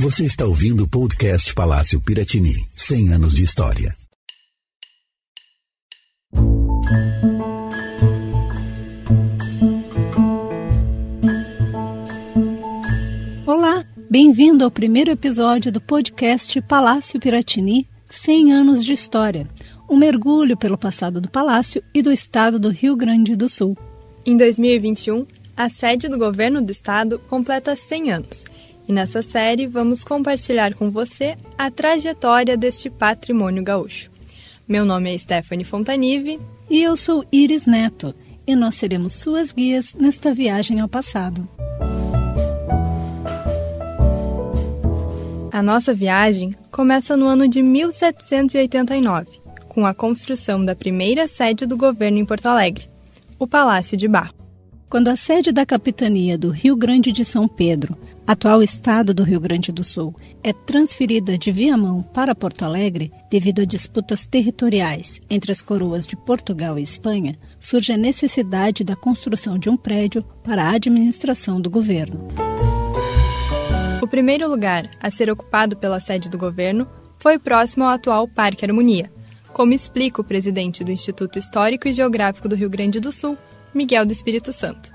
Você está ouvindo o podcast Palácio Piratini 100 anos de história. Olá, bem-vindo ao primeiro episódio do podcast Palácio Piratini 100 anos de história. Um mergulho pelo passado do palácio e do estado do Rio Grande do Sul. Em 2021, a sede do governo do estado completa 100 anos. E nessa série vamos compartilhar com você a trajetória deste patrimônio gaúcho. Meu nome é Stephanie Fontanive. E eu sou Iris Neto. E nós seremos suas guias nesta viagem ao passado. A nossa viagem começa no ano de 1789, com a construção da primeira sede do governo em Porto Alegre, o Palácio de Barro. Quando a sede da capitania do Rio Grande de São Pedro, atual estado do Rio Grande do Sul, é transferida de Viamão para Porto Alegre devido a disputas territoriais entre as coroas de Portugal e Espanha, surge a necessidade da construção de um prédio para a administração do governo. O primeiro lugar a ser ocupado pela sede do governo foi próximo ao atual Parque Harmonia, como explica o presidente do Instituto Histórico e Geográfico do Rio Grande do Sul, Miguel do Espírito Santo.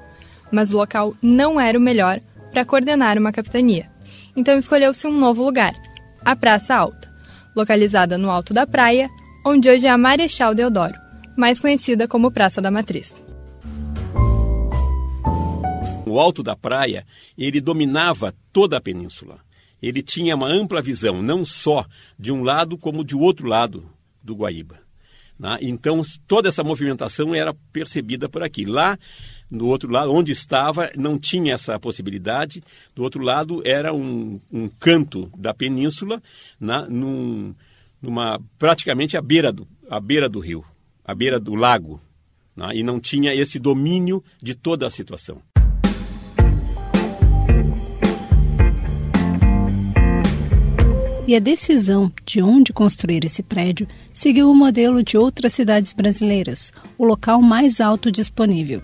Mas o local não era o melhor para coordenar uma capitania. Então escolheu-se um novo lugar, a Praça Alta, localizada no alto da praia, onde hoje é a Marechal Deodoro, mais conhecida como Praça da Matriz. O alto da praia, ele dominava toda a península. Ele tinha uma ampla visão, não só de um lado, como de outro lado do Guaíba. Né? Então, toda essa movimentação era percebida por aqui. Lá, no outro lado, onde estava, não tinha essa possibilidade. Do outro lado, era um, um canto da península, né? Num, numa, praticamente à beira, do, à beira do rio, à beira do lago. Né? E não tinha esse domínio de toda a situação. E a decisão de onde construir esse prédio seguiu o modelo de outras cidades brasileiras, o local mais alto disponível.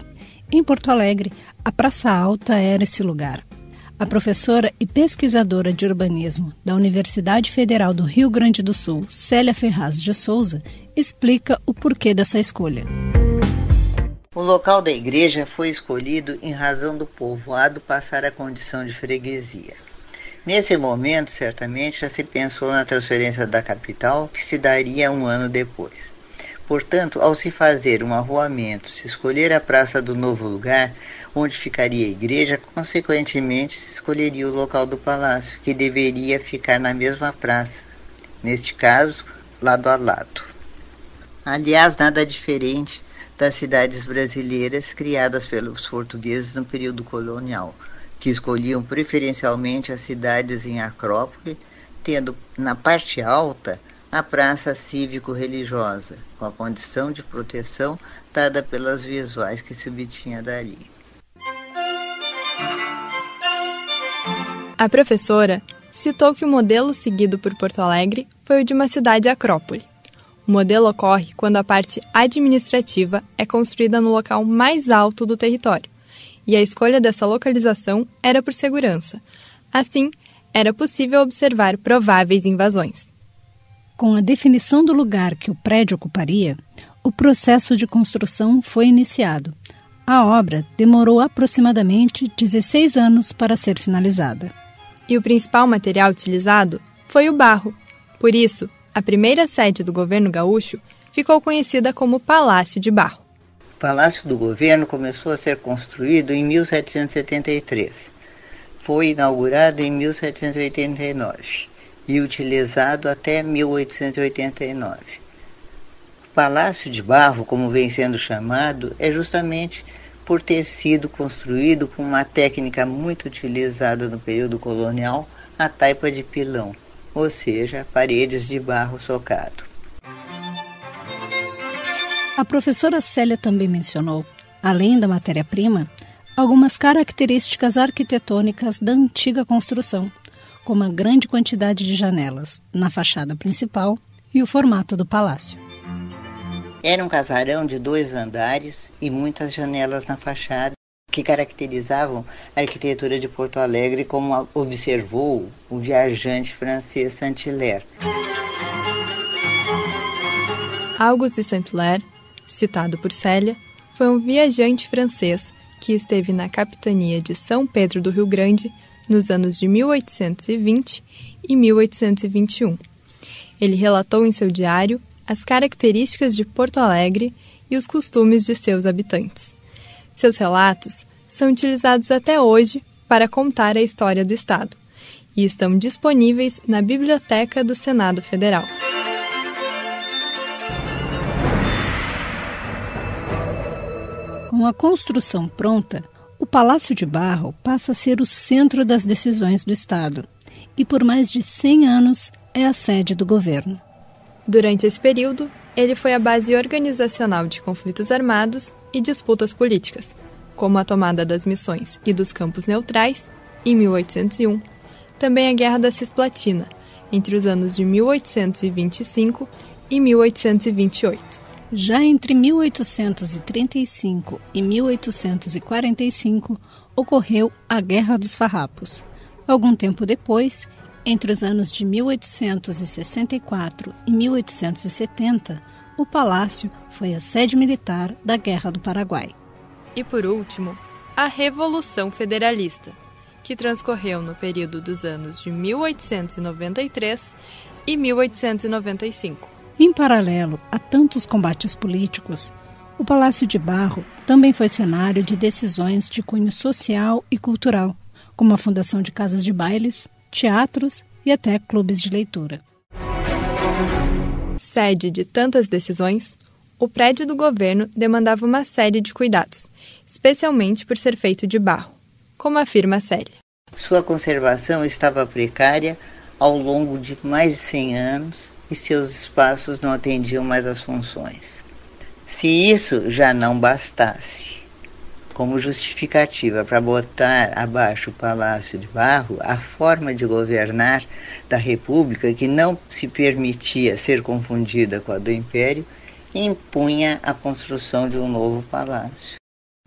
Em Porto Alegre, a Praça Alta era esse lugar. A professora e pesquisadora de urbanismo da Universidade Federal do Rio Grande do Sul, Célia Ferraz de Souza, explica o porquê dessa escolha. O local da igreja foi escolhido em razão do povoado passar a condição de freguesia. Nesse momento, certamente, já se pensou na transferência da capital, que se daria um ano depois. Portanto, ao se fazer um arruamento, se escolher a praça do novo lugar, onde ficaria a igreja, consequentemente se escolheria o local do palácio, que deveria ficar na mesma praça, neste caso, lado a lado. Aliás, nada diferente das cidades brasileiras criadas pelos portugueses no período colonial que escolhiam preferencialmente as cidades em Acrópole, tendo na parte alta a praça cívico-religiosa, com a condição de proteção dada pelas visuais que se obtinha dali. A professora citou que o modelo seguido por Porto Alegre foi o de uma cidade acrópole. O modelo ocorre quando a parte administrativa é construída no local mais alto do território, e a escolha dessa localização era por segurança. Assim, era possível observar prováveis invasões. Com a definição do lugar que o prédio ocuparia, o processo de construção foi iniciado. A obra demorou aproximadamente 16 anos para ser finalizada. E o principal material utilizado foi o barro. Por isso, a primeira sede do governo gaúcho ficou conhecida como Palácio de Barro. Palácio do Governo começou a ser construído em 1773. Foi inaugurado em 1789 e utilizado até 1889. O Palácio de Barro, como vem sendo chamado, é justamente por ter sido construído com uma técnica muito utilizada no período colonial, a taipa de pilão, ou seja, paredes de barro socado. A professora Célia também mencionou, além da matéria-prima, algumas características arquitetônicas da antiga construção, como a grande quantidade de janelas na fachada principal e o formato do palácio. Era um casarão de dois andares e muitas janelas na fachada, que caracterizavam a arquitetura de Porto Alegre, como observou o viajante francês Saint-Hilaire. Auguste Saint-Hilaire, citado por Célia, foi um viajante francês que esteve na capitania de São Pedro do Rio Grande nos anos de 1820 e 1821. Ele relatou em seu diário as características de Porto Alegre e os costumes de seus habitantes. Seus relatos são utilizados até hoje para contar a história do Estado e estão disponíveis na Biblioteca do Senado Federal. Com a construção pronta, o Palácio de Barro passa a ser o centro das decisões do Estado e, por mais de 100 anos, é a sede do governo. Durante esse período, ele foi a base organizacional de conflitos armados e disputas políticas, como a tomada das missões e dos campos neutrais, em 1801, também a Guerra da Cisplatina, entre os anos de 1825 e 1828. Já entre 1835 e 1845 ocorreu a Guerra dos Farrapos. Algum tempo depois, entre os anos de 1864 e 1870, o palácio foi a sede militar da Guerra do Paraguai. E por último, a Revolução Federalista, que transcorreu no período dos anos de 1893 e 1895. Em paralelo a tantos combates políticos, o Palácio de Barro também foi cenário de decisões de cunho social e cultural, como a fundação de casas de bailes, teatros e até clubes de leitura. Sede de tantas decisões, o prédio do governo demandava uma série de cuidados, especialmente por ser feito de barro, como afirma Célia. Sua conservação estava precária ao longo de mais de 100 anos e seus espaços não atendiam mais às funções. Se isso já não bastasse, como justificativa para botar abaixo o Palácio de Barro a forma de governar da República, que não se permitia ser confundida com a do Império, impunha a construção de um novo palácio.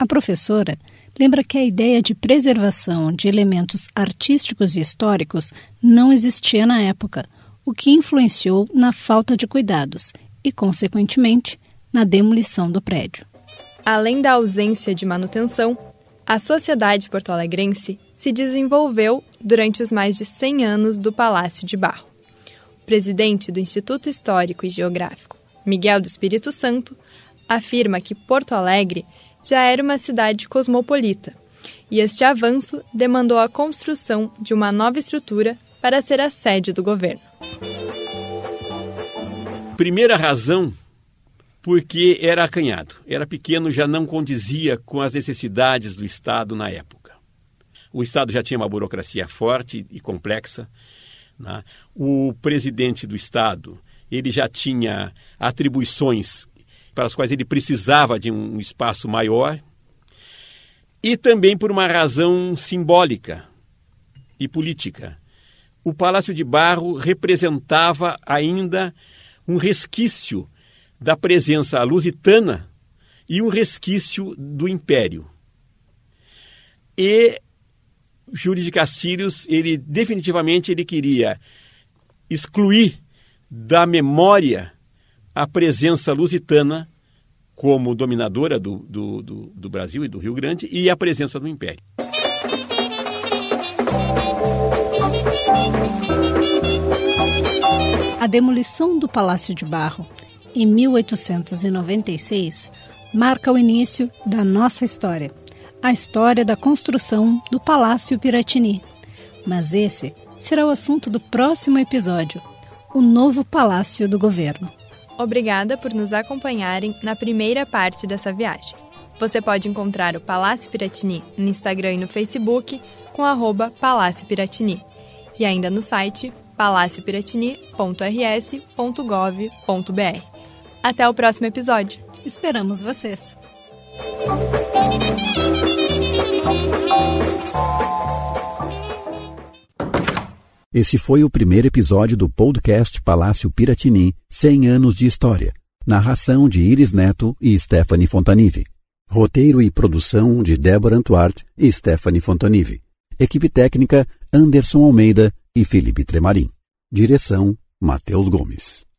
A professora lembra que a ideia de preservação de elementos artísticos e históricos não existia na época, o que influenciou na falta de cuidados e, consequentemente, na demolição do prédio. Além da ausência de manutenção, a sociedade porto-alegrense se desenvolveu durante os mais de 100 anos do Palácio de Barro. O presidente do Instituto Histórico e Geográfico, Miguel do Espírito Santo, afirma que Porto Alegre já era uma cidade cosmopolita, e este avanço demandou a construção de uma nova estrutura para ser a sede do governo. Primeira razão porque era acanhado, era pequeno, já não condizia com as necessidades do Estado na época. O Estado já tinha uma burocracia forte e complexa. Né? O presidente do Estado ele já tinha atribuições para as quais ele precisava de um espaço maior e também por uma razão simbólica e política. O Palácio de Barro representava ainda um resquício da presença lusitana e um resquício do império. E Júlio de Castilhos, ele definitivamente ele queria excluir da memória a presença lusitana como dominadora do, do, do, do Brasil e do Rio Grande e a presença do império. A demolição do Palácio de Barro em 1896, marca o início da nossa história, a história da construção do Palácio Piratini. Mas esse será o assunto do próximo episódio, o novo Palácio do Governo. Obrigada por nos acompanharem na primeira parte dessa viagem. Você pode encontrar o Palácio Piratini no Instagram e no Facebook com arroba Palácio Piratini e ainda no site palaciopiratini.rs.gov.br. Até o próximo episódio. Esperamos vocês. Esse foi o primeiro episódio do podcast Palácio Piratini 100 anos de história. Narração de Iris Neto e Stephanie Fontanive. Roteiro e produção de Débora Antuart e Stephanie Fontanive. Equipe técnica Anderson Almeida e Felipe Tremarim. Direção Matheus Gomes.